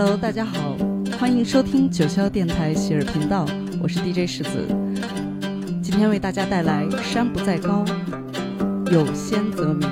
Hello，大家好，欢迎收听九霄电台喜儿频道，我是 DJ 石子。今天为大家带来《山不在高，有仙则名》。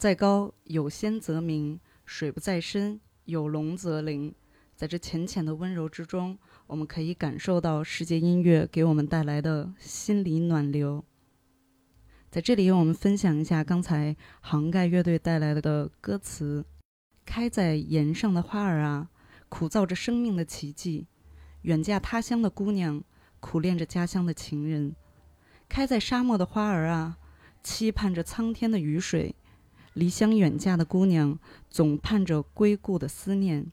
在高，有仙则名；水不在深，有龙则灵。”在这浅浅的温柔之中，我们可以感受到世界音乐给我们带来的心理暖流。在这里，我们分享一下刚才杭盖乐队带来的歌词：“开在岩上的花儿啊，苦造着生命的奇迹；远嫁他乡的姑娘，苦恋着家乡的情人。开在沙漠的花儿啊，期盼着苍天的雨水；离乡远嫁的姑娘，总盼着归故的思念。”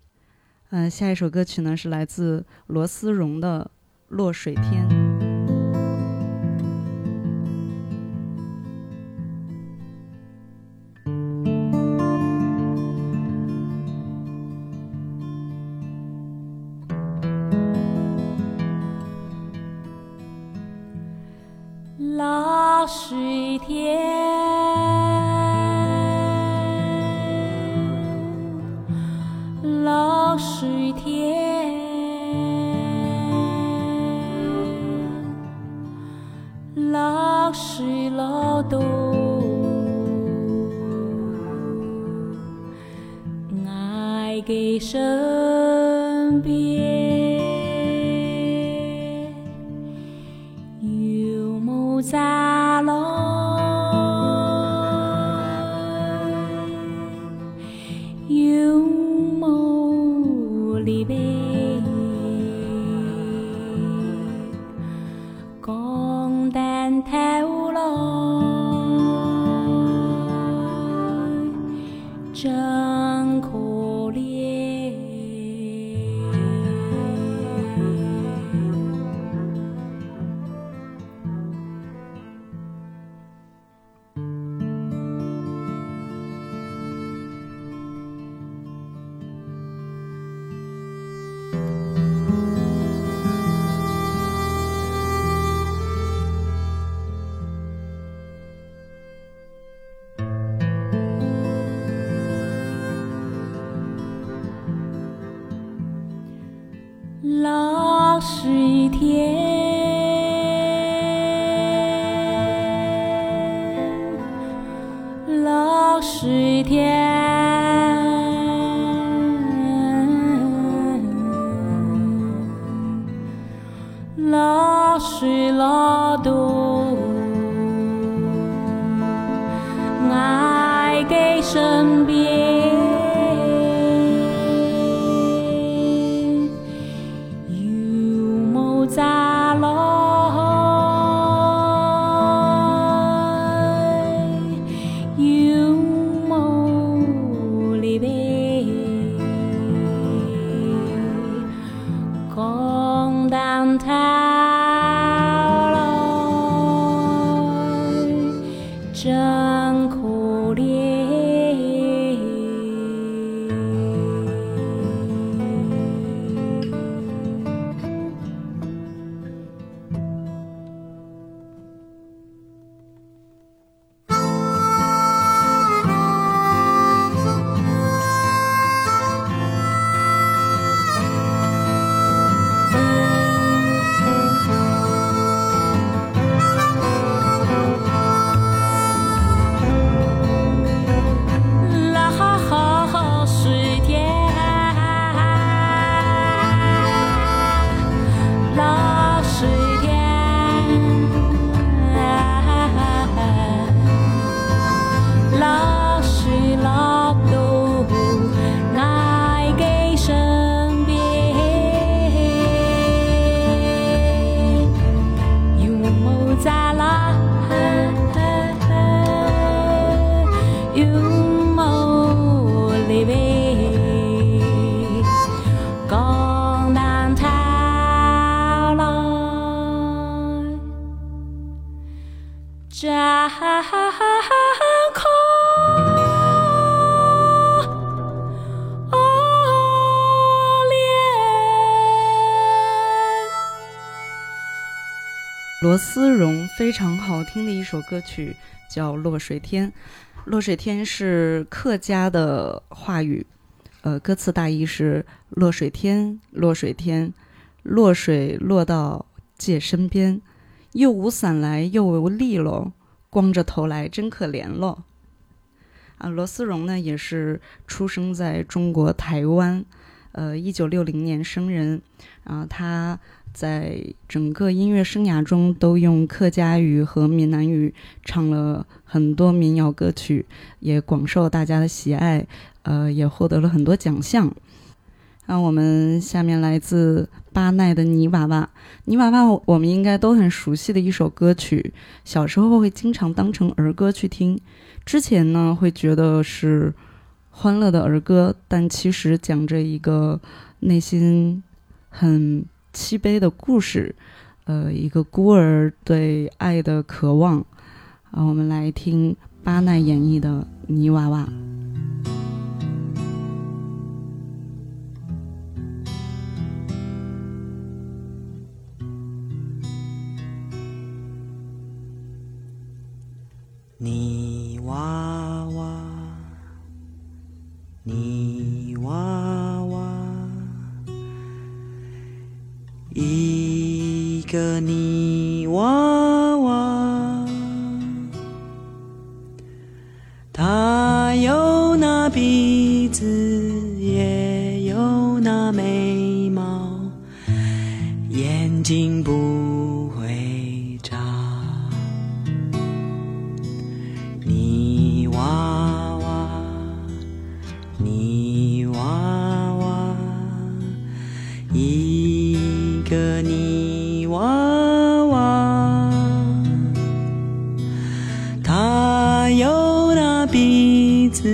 嗯、下一首歌曲呢是来自罗思荣的《落水天》。落水天，落水落到爱的身罗思荣非常好听的一首歌曲叫《落水天》，落水天是客家的话语，呃，歌词大意是：落水天，落水天，落水落到姐身边，又无伞来又无力喽，光着头来真可怜喽。啊，罗思荣呢也是出生在中国台湾，呃，一九六零年生人，啊，他在整个音乐生涯中都用客家语和闽南语唱了很多民谣歌曲，也广受大家的喜爱，呃，也获得了很多奖项。那我们下面来自巴奈的《泥娃娃》，《泥娃娃》我们应该都很熟悉的一首歌曲，小时候会经常当成儿歌去听。之前呢，会觉得是欢乐的儿歌，但其实讲着一个内心很七杯的故事，呃，一个孤儿对爱的渴望。啊，我们来听巴奈演绎的《泥娃娃》。泥娃娃，泥娃娃，一个泥娃娃，它有那鼻子，也有那眉毛，眼睛不有那鼻子，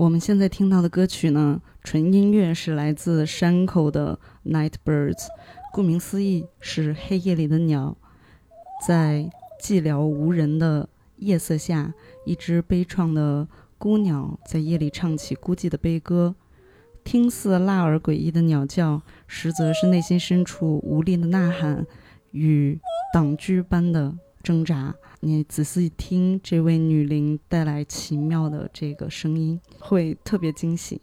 我们现在听到的歌曲呢，纯音乐是来自山口的《Night Birds》，顾名思义是黑夜里的鸟，在寂寥无人的夜色下，一只悲怆的孤鸟在夜里唱起孤寂的悲歌，听似辣而诡异的鸟叫，实则是内心深处无力的呐喊与党居般的挣扎。你仔细听这位女灵带来奇妙的这个声音，会特别惊喜。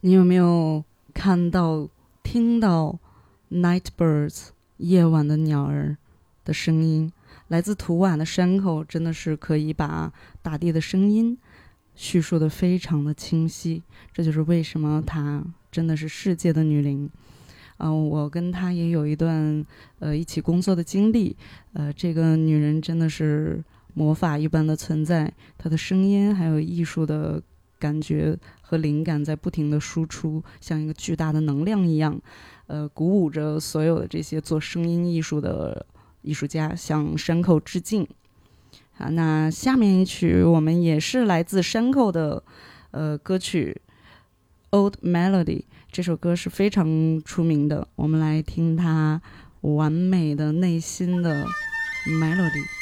你有没有看到、听到 night birds 夜晚的鸟儿的声音？来自土瓦的山口，真的是可以把大地的声音叙述的非常的清晰。这就是为什么她真的是世界的女灵。嗯、我跟她也有一段呃一起工作的经历。呃，这个女人真的是魔法一般的存在，她的声音还有艺术的感觉和灵感在不停的输出，像一个巨大的能量一样，呃，鼓舞着所有的这些做声音艺术的艺术家向山口致敬。啊，那下面一曲我们也是来自山口的呃歌曲《Old Melody》，这首歌是非常出名的，我们来听它完美的内心的 melody。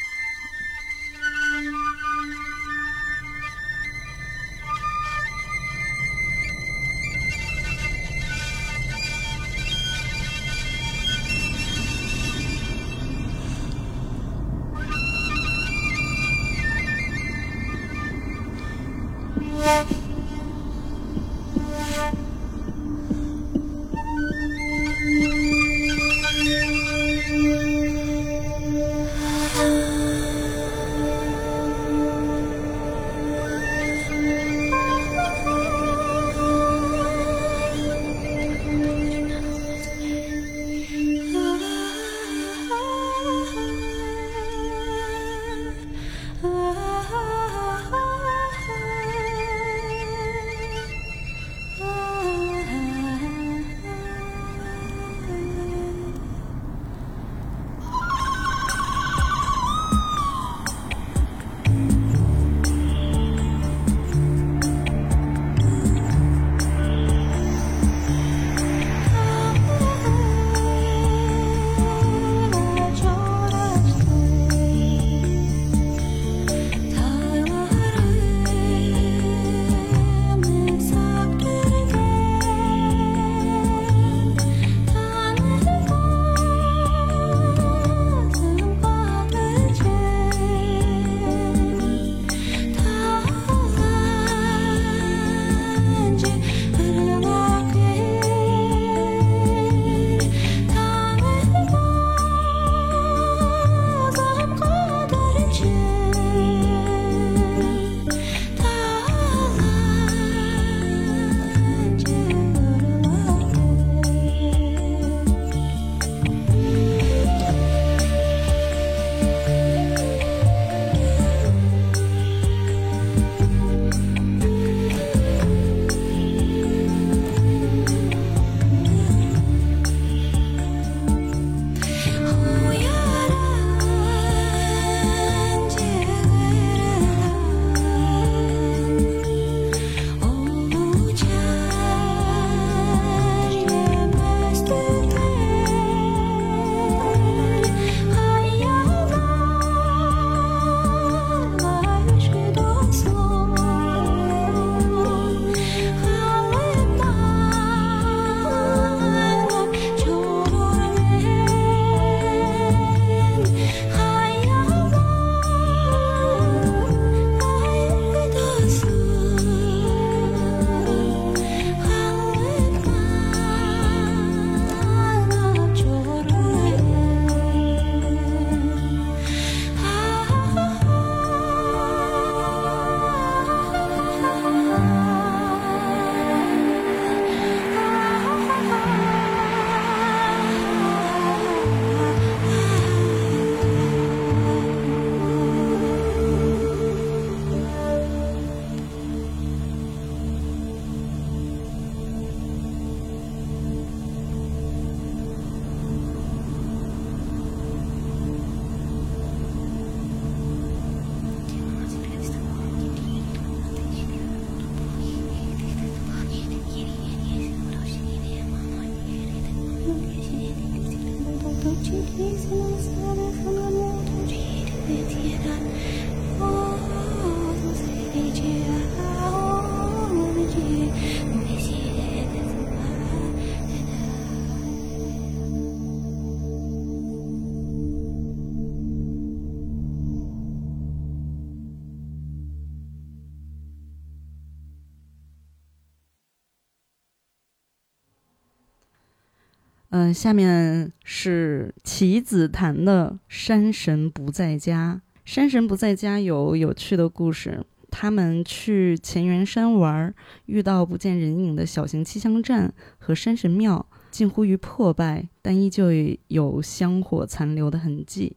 下面是棋子潭的《山神不在家》。山神不在家有有趣的故事。他们去乾元山玩，遇到不见人影的小型气象站和山神庙，近乎于破败，但依旧有香火残留的痕迹。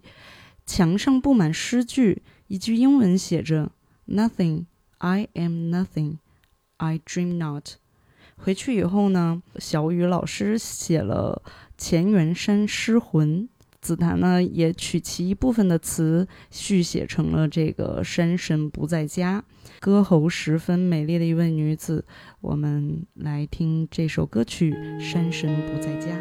墙上布满诗句，一句英文写着 “Nothing, I am nothing, I dream not”。回去以后呢，小雨老师写了《乾元山诗魂》，紫檀呢也取其一部分的词续写成了这个“山神不在家”，歌喉十分美丽的一位女子。我们来听这首歌曲《山神不在家》。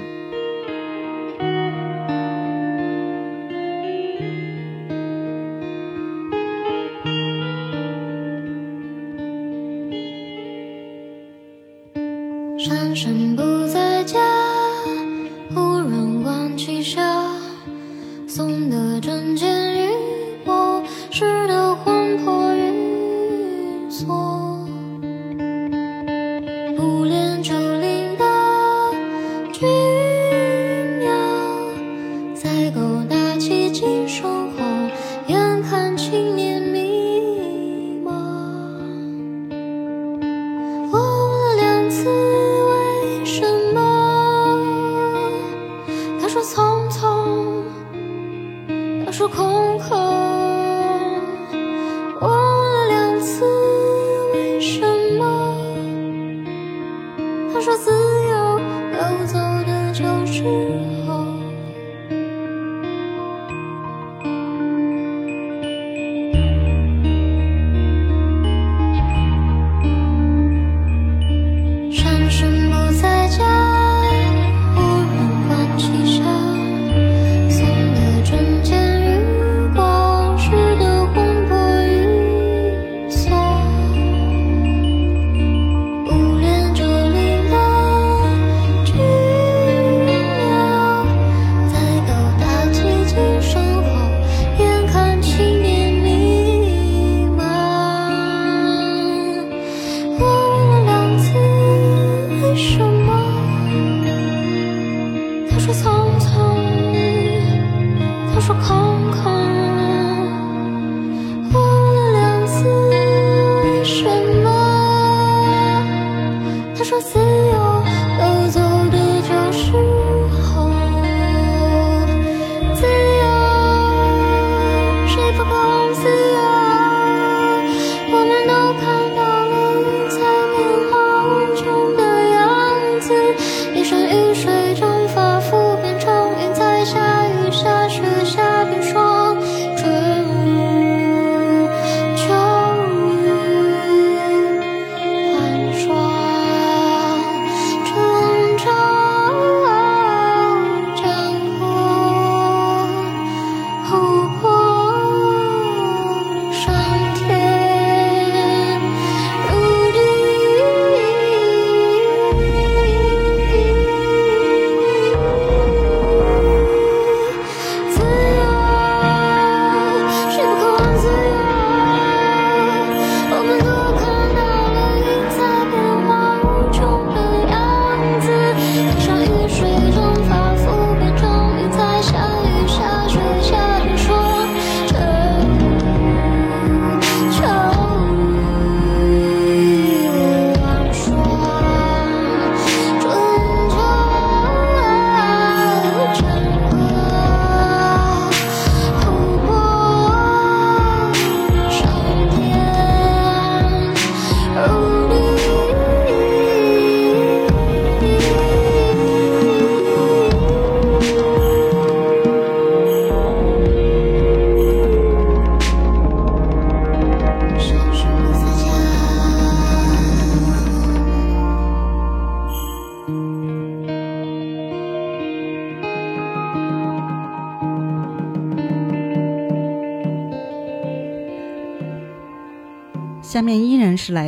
运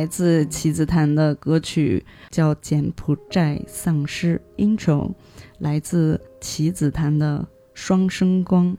来自棋子潭的歌曲，叫《柬埔寨丧尸》intro，来自棋子潭的《双生光》。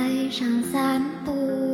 台上散步。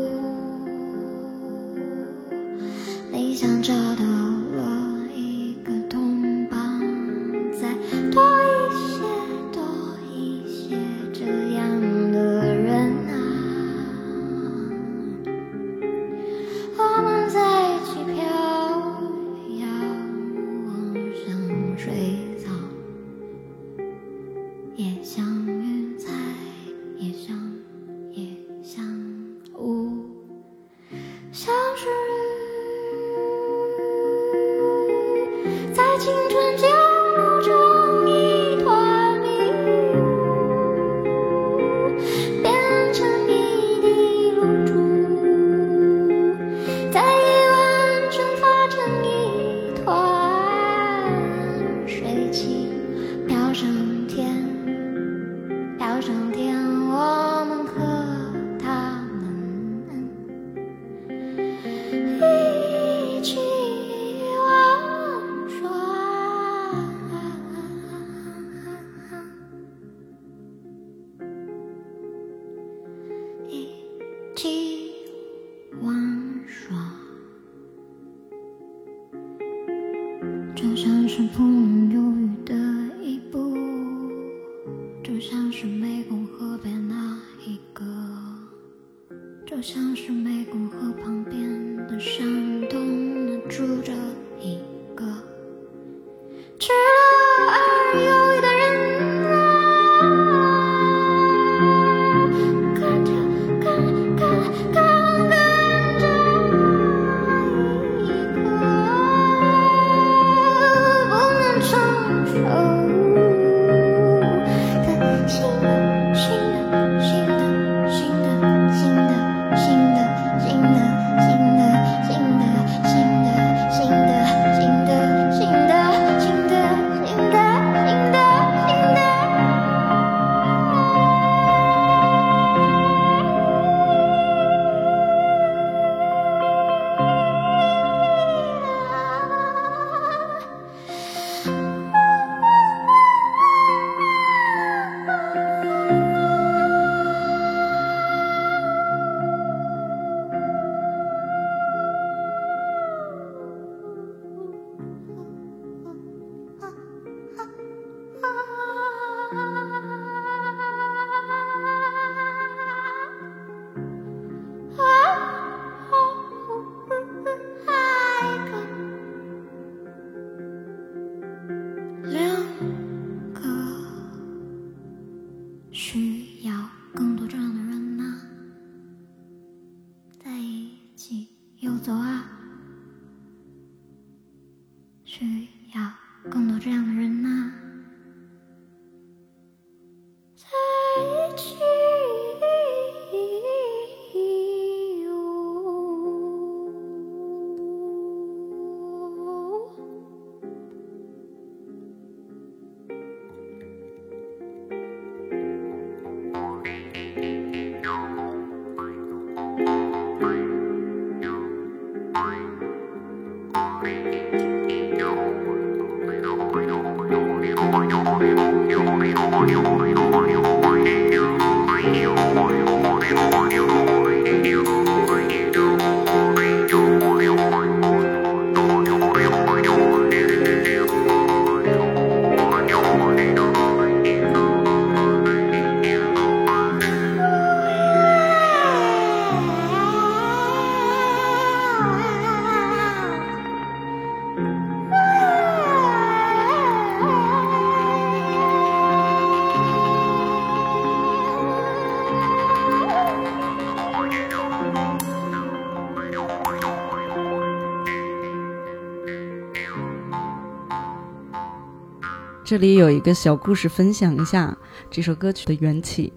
这里有一个小故事分享一下这首歌曲的缘起。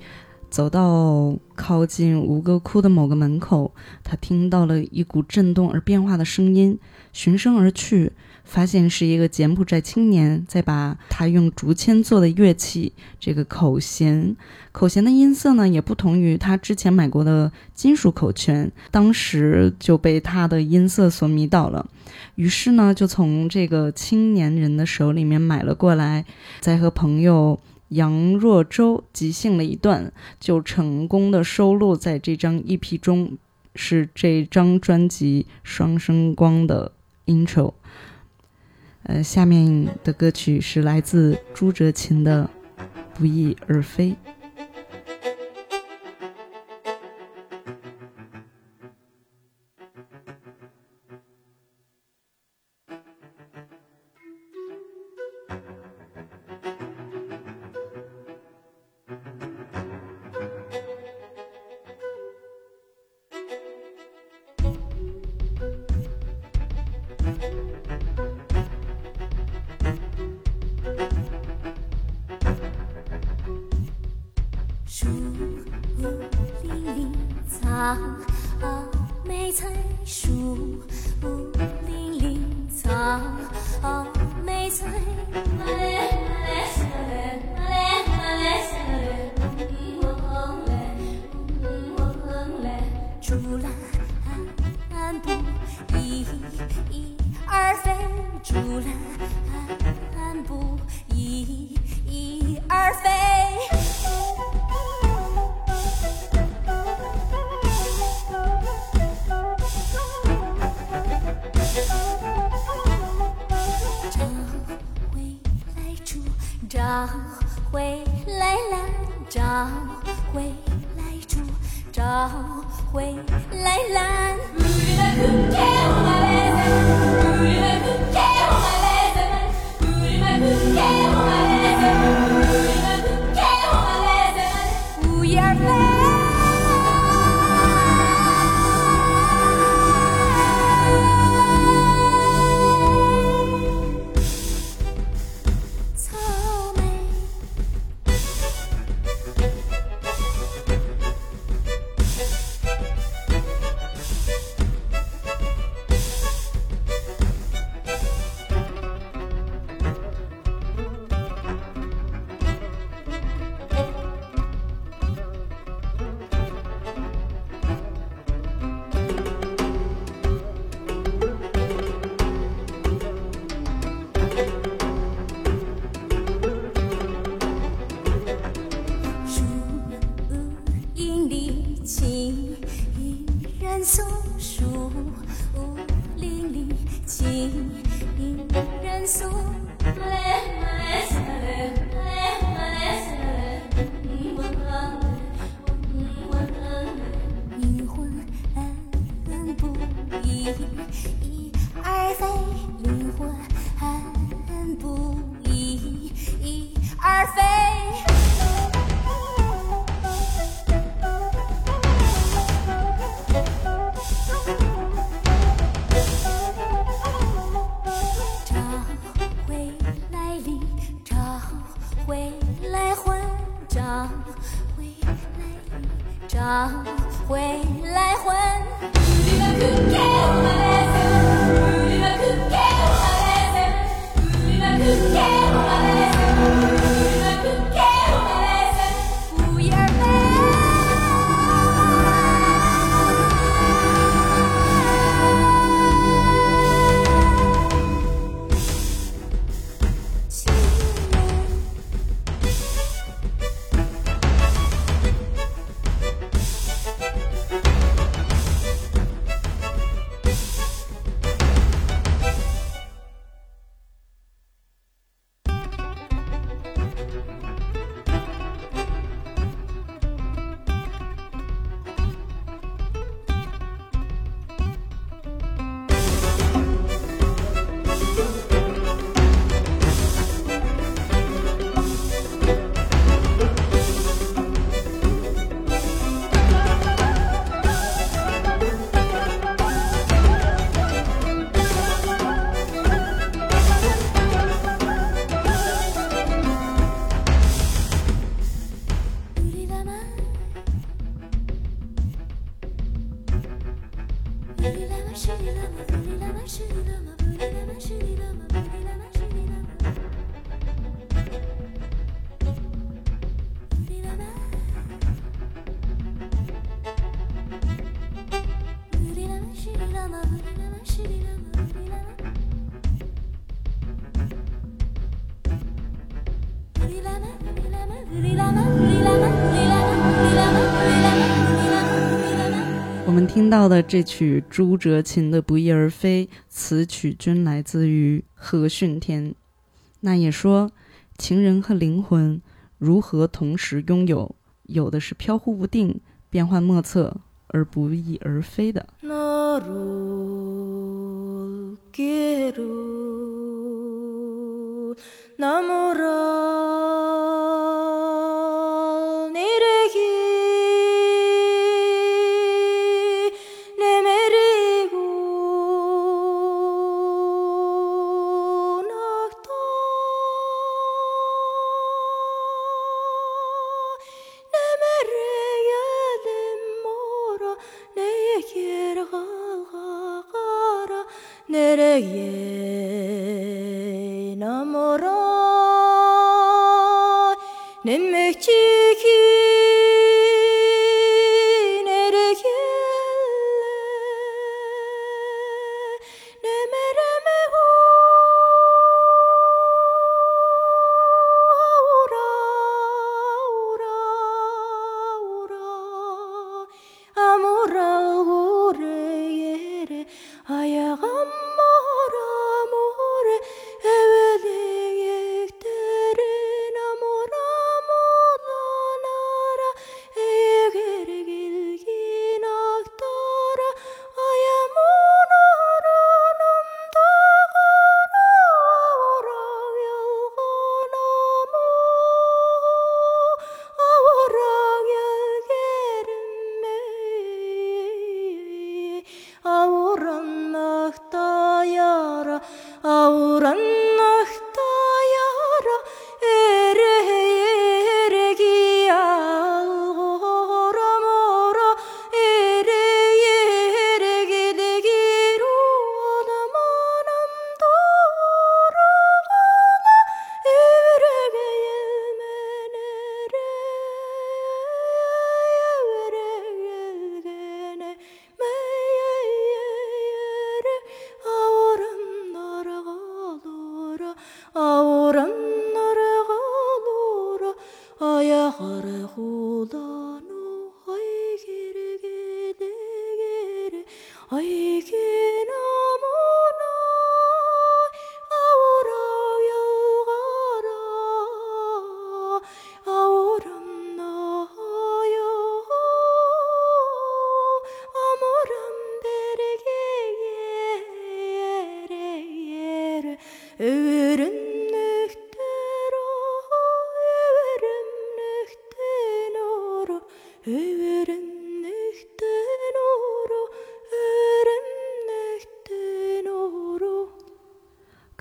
走到靠近吴哥窟的某个门口，他听到了一股震动而变化的声音，循声而去，发现是一个柬埔寨青年在把他用竹签做的乐器这个口弦，口弦的音色呢也不同于他之前买过的金属口弦，当时就被他的音色所迷倒了。于是呢，就从这个青年人的手里面买了过来，再和朋友杨若舟即兴了一段，就成功的收录在这张 EP 中，是这张专辑《双生光》的 intro。呃，下面的歌曲是来自朱哲琴的《不翼而飞》。听到的这曲朱哲琴的《不翼而飞》，此曲均来自于何训天。那也说，情人和灵魂如何同时拥有？有的是飘忽不定、变幻莫测而不翼而飞的。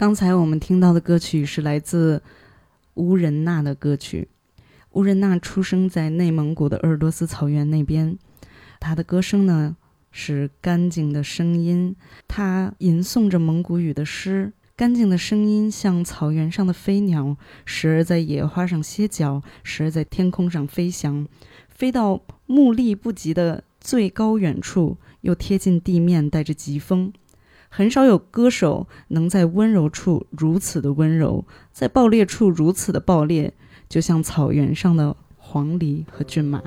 刚才我们听到的歌曲是来自乌仁娜的歌曲。乌仁娜出生在内蒙古的鄂尔多斯草原那边，她的歌声呢是干净的声音，她吟诵着蒙古语的诗。干净的声音像草原上的飞鸟，时而在野花上歇脚，时而在天空上飞翔，飞到目力不及的最高远处，又贴近地面，带着疾风。很少有歌手能在温柔处如此的温柔，在爆裂处如此的爆裂，就像草原上的黄鹂和骏马。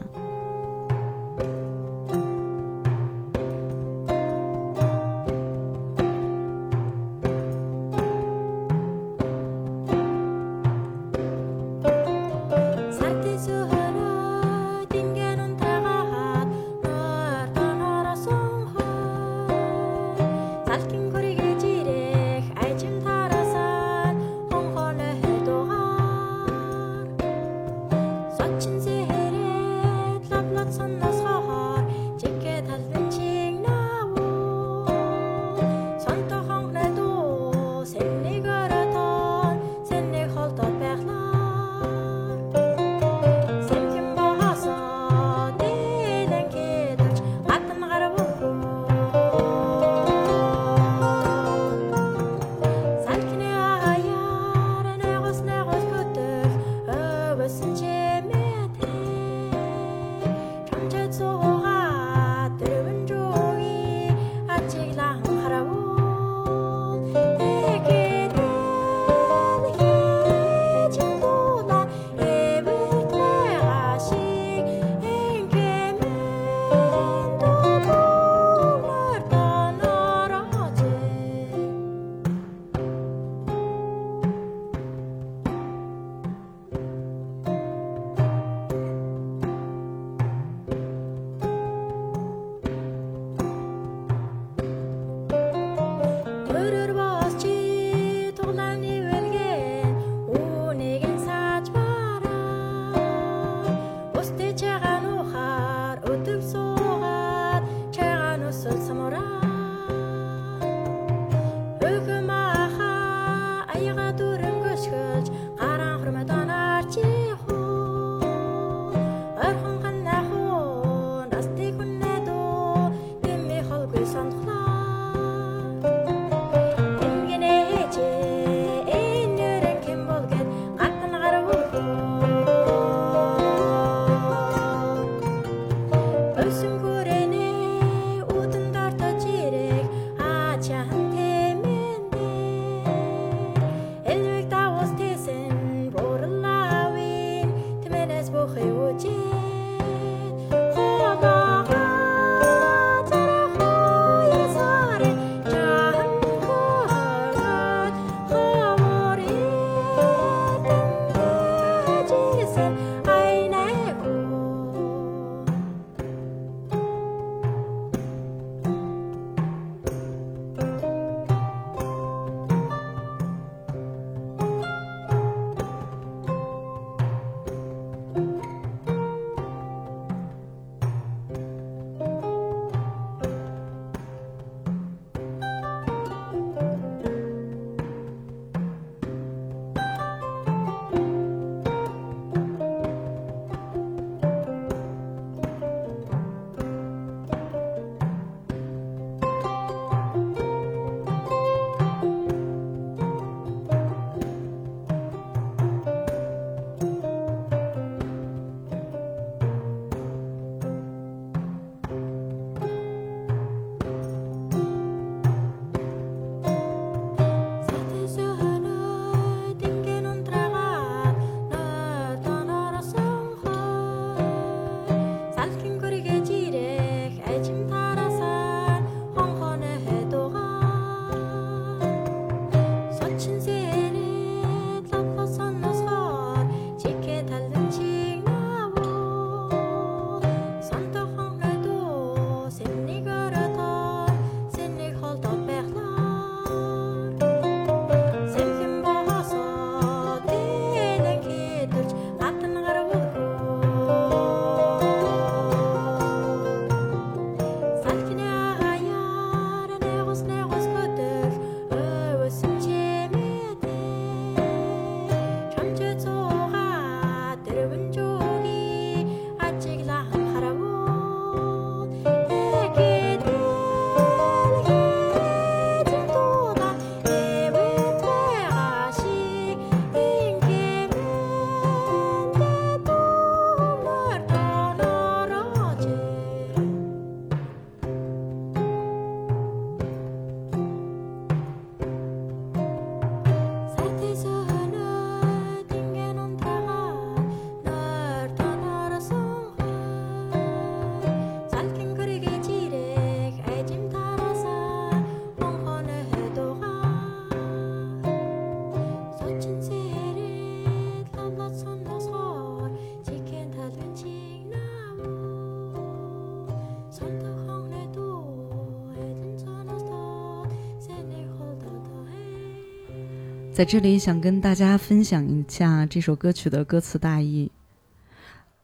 在这里想跟大家分享一下这首歌曲的歌词大意。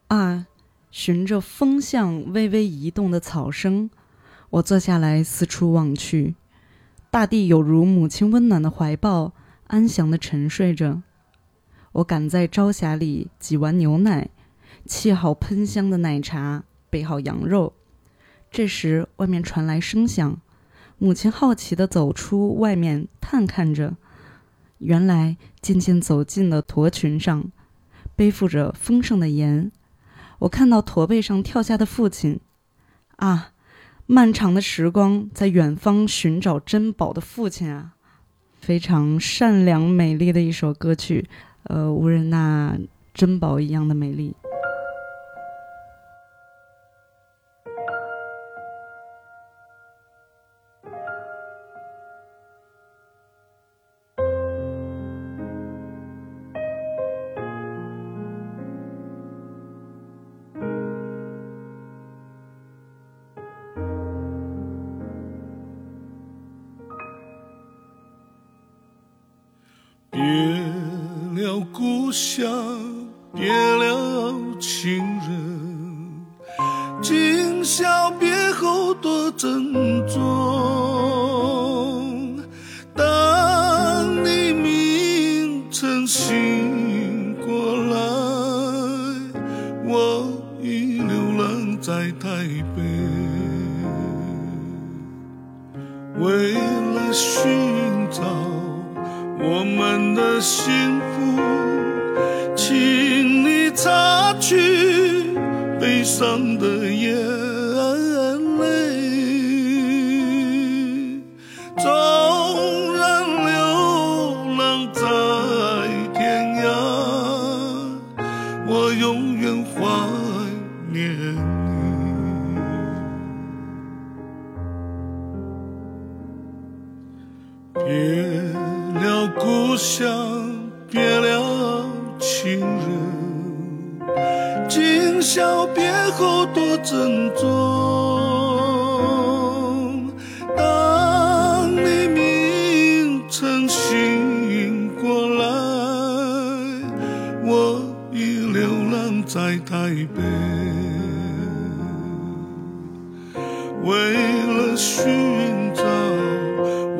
啊，循着风向微微移动的草声，我坐下来四处望去，大地有如母亲温暖的怀抱，安详的沉睡着。我赶在朝霞里挤完牛奶，沏好喷香的奶茶，备好羊肉。这时，外面传来声响，母亲好奇地走出外面，探看着。原来渐渐走进了驼群上，背负着丰盛的盐。我看到驼背上跳下的父亲，啊，漫长的时光在远方寻找珍宝的父亲啊，非常善良美丽的一首歌曲，呃，无人那珍宝一样的美丽。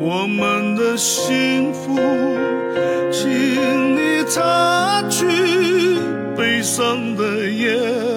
我们的幸福，请你擦去悲伤的眼。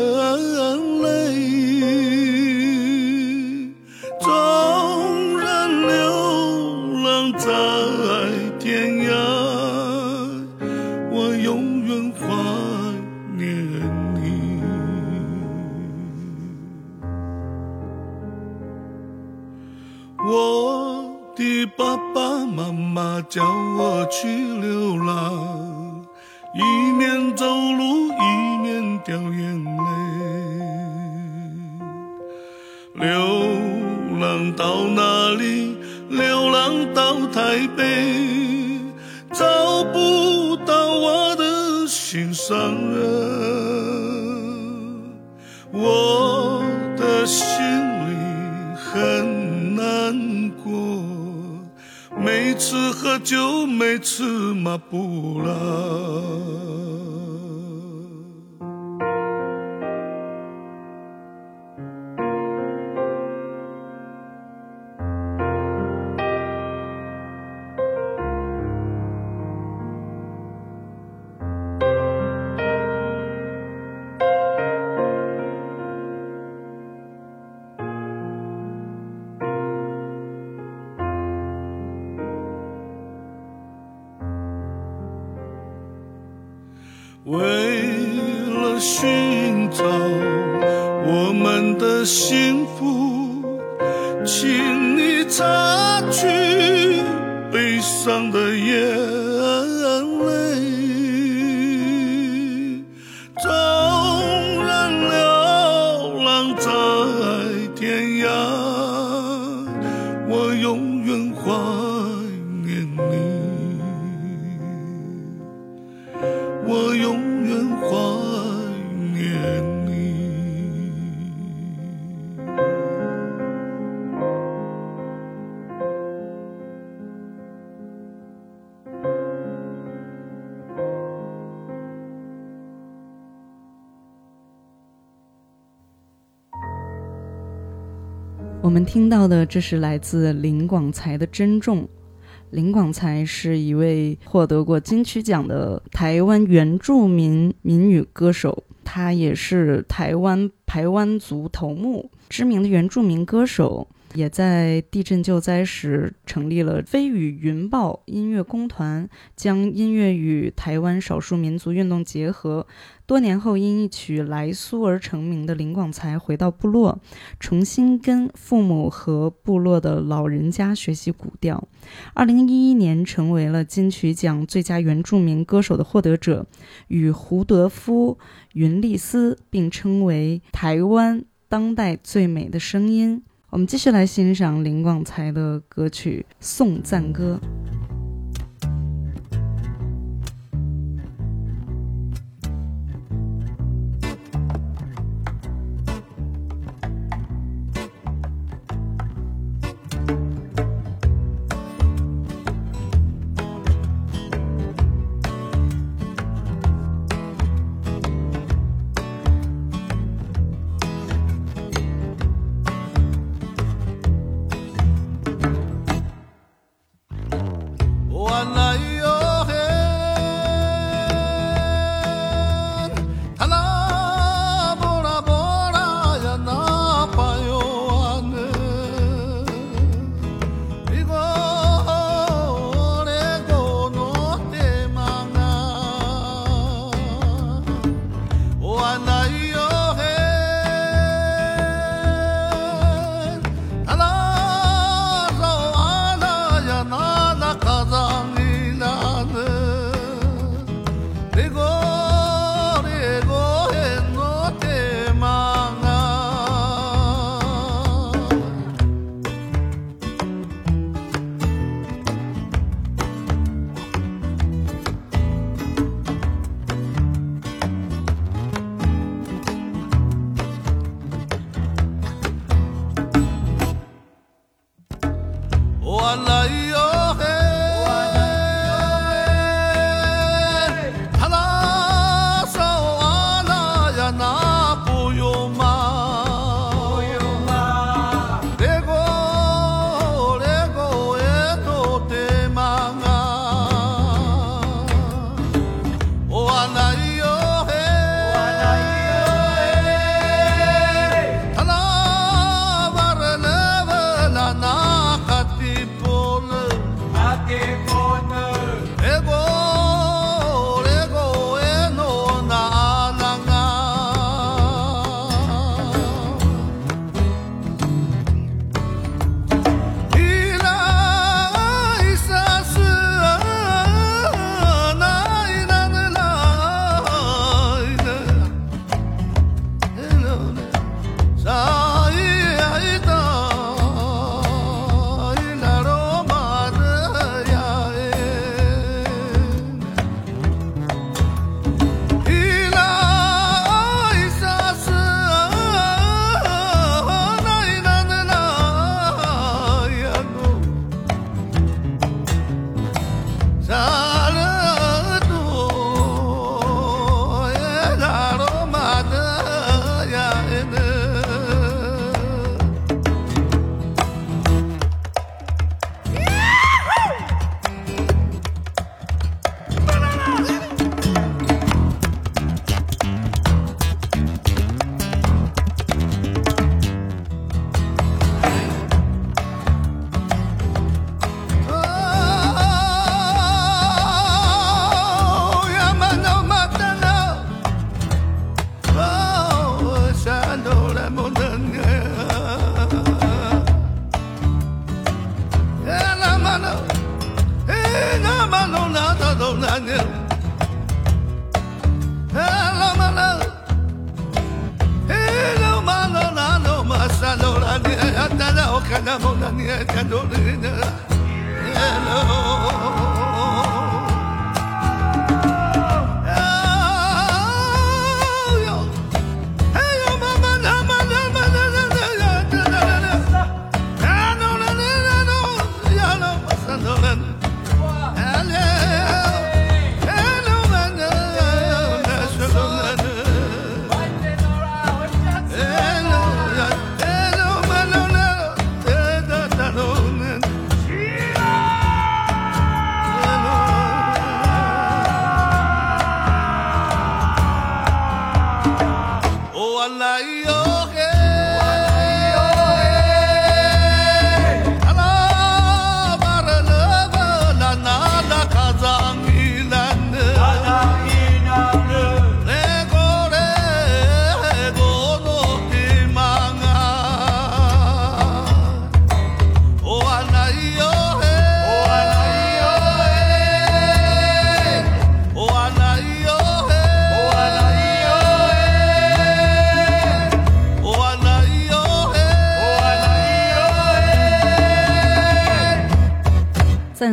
台北，找不到我的心上人。我的心里很难过，每次喝酒，每次马布了。我们听到的这是来自林广才的《珍重》。林广才是一位获得过金曲奖的台湾原住民民语歌手，他也是台湾排湾族头目，知名的原住民歌手。也在地震救灾时成立了飞羽云豹音乐工团，将音乐与台湾少数民族运动结合。多年后，因一曲《来苏》而成名的林广才回到部落，重新跟父母和部落的老人家学习古调。二零一一年，成为了金曲奖最佳原住民歌手的获得者，与胡德夫、云丽丝并称为台湾当代最美的声音。我们继续来欣赏林广才的歌曲《送赞歌》。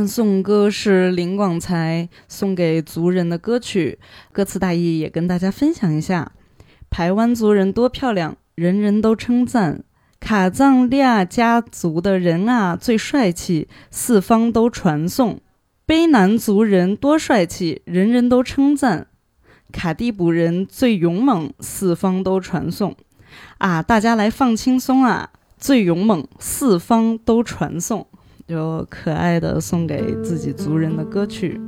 颂歌是林广才送给族人的歌曲，歌词大意也跟大家分享一下。排湾族人多漂亮，人人都称赞。卡藏利亚家族的人啊最帅气，四方都传颂。卑南族人多帅气，人人都称赞。卡地卜人最勇猛，四方都传颂。啊，大家来放轻松啊！最勇猛，四方都传颂。就可爱的送给自己族人的歌曲。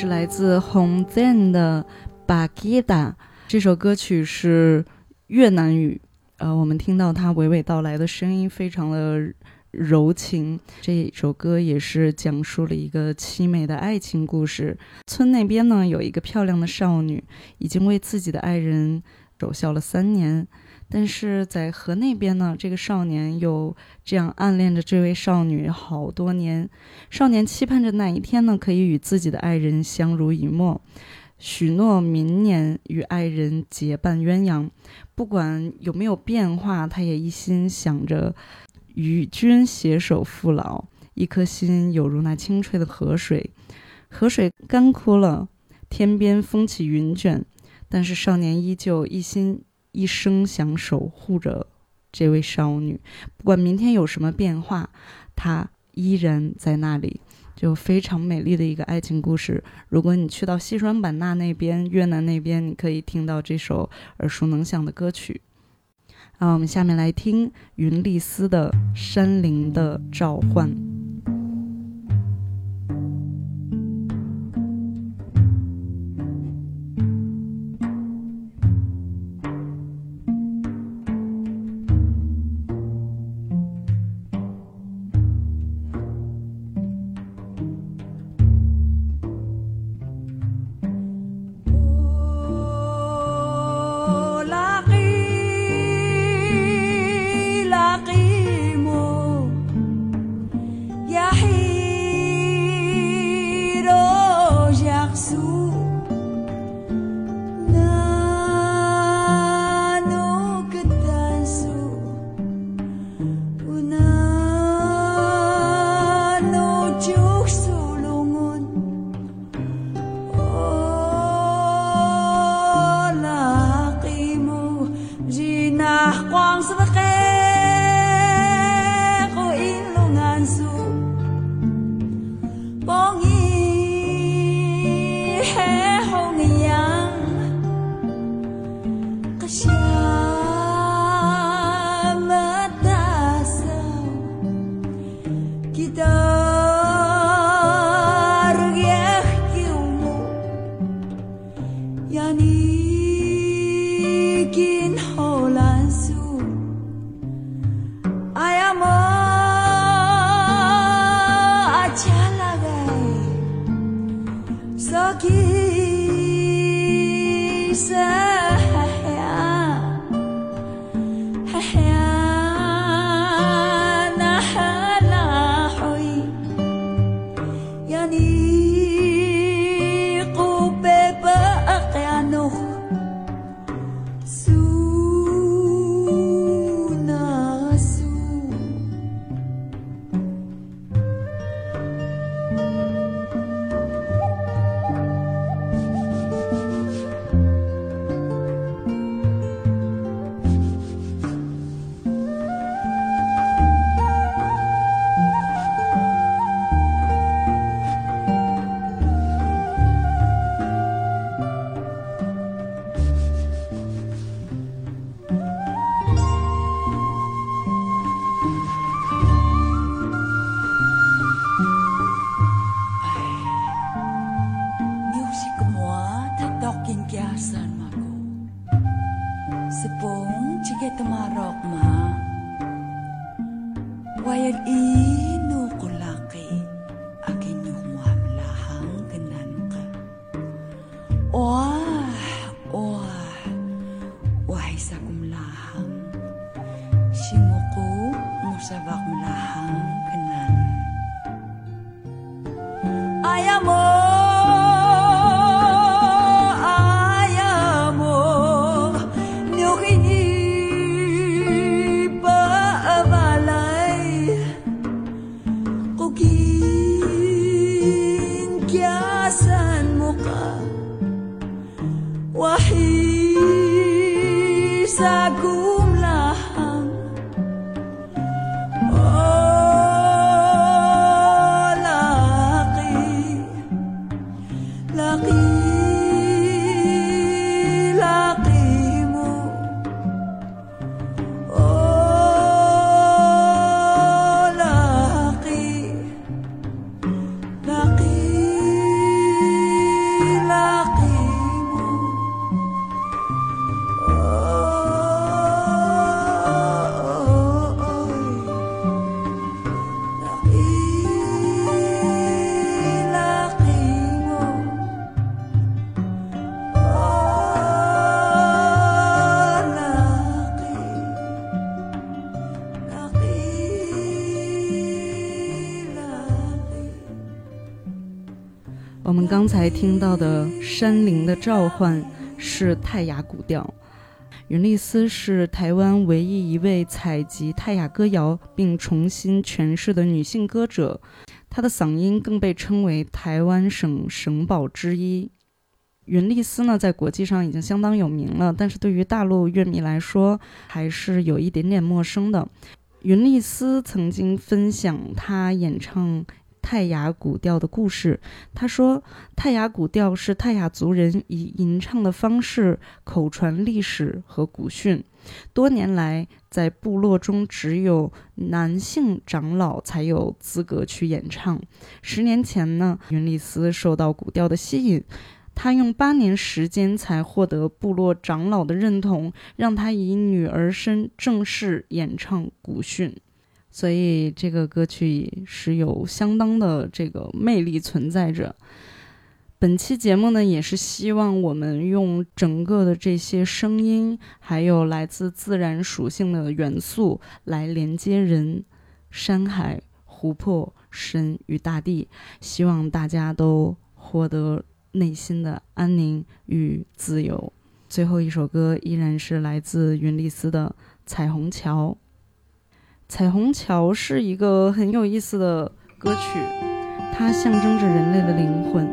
是来自红 Zen 的《巴吉达》这首歌曲是越南语，呃，我们听到它娓娓道来的声音非常的柔情。这首歌也是讲述了一个凄美的爱情故事。村那边呢有一个漂亮的少女，已经为自己的爱人守孝了三年。但是在河那边呢，这个少年又这样暗恋着这位少女好多年。少年期盼着哪一天呢，可以与自己的爱人相濡以沫，许诺明年与爱人结伴鸳鸯。不管有没有变化，他也一心想着与君携手父老，一颗心有如那清脆的河水。河水干枯了，天边风起云卷，但是少年依旧一心一生想守护着这位少女，不管明天有什么变化，他依然在那里。就非常美丽的一个爱情故事。如果你去到西双版纳那边、越南那边，你可以听到这首耳熟能详的歌曲。啊，我们下面来听云丽丝的《山林的召唤》。刚才听到的《山林的召唤》是泰雅古调。云丽丝是台湾唯一一位采集泰雅歌谣并重新诠释的女性歌者，她的嗓音更被称为台湾省省宝之一。云丽丝呢，在国际上已经相当有名了，但是对于大陆乐迷来说，还是有一点点陌生的。云丽丝曾经分享她演唱泰雅古调的故事。他说，泰雅古调是泰雅族人以吟唱的方式口传历史和古训。多年来，在部落中只有男性长老才有资格去演唱。十年前呢，云丽丝受到古调的吸引，她用八年时间才获得部落长老的认同，让她以女儿身正式演唱古训。所以这个歌曲是有相当的这个魅力存在着。本期节目呢，也是希望我们用整个的这些声音，还有来自自然属性的元素，来连接人、山海、湖泊、神与大地。希望大家都获得内心的安宁与自由。最后一首歌依然是来自云丽丝的《彩虹桥》。彩虹桥是一个很有意思的歌曲，它象征着人类的灵魂。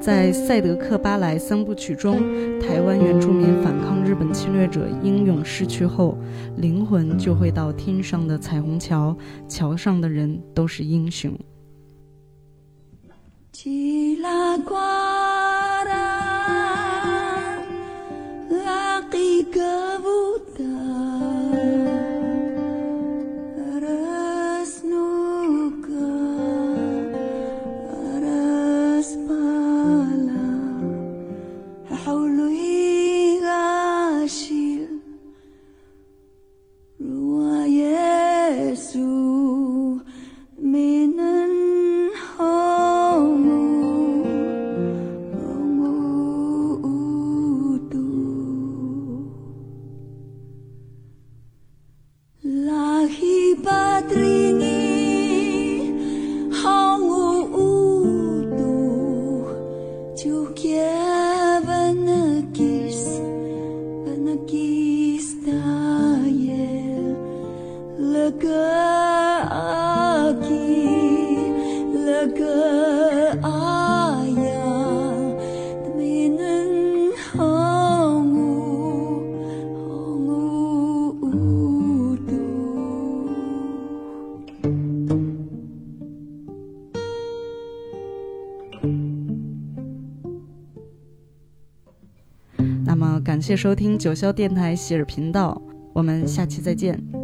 在赛德克巴莱三部曲中，台湾原住民反抗日本侵略者英勇逝去后，灵魂就会到天上的彩虹桥，桥上的人都是英雄。Chilaguara, 感谢收听九霄电台喜尔频道，我们下期再见。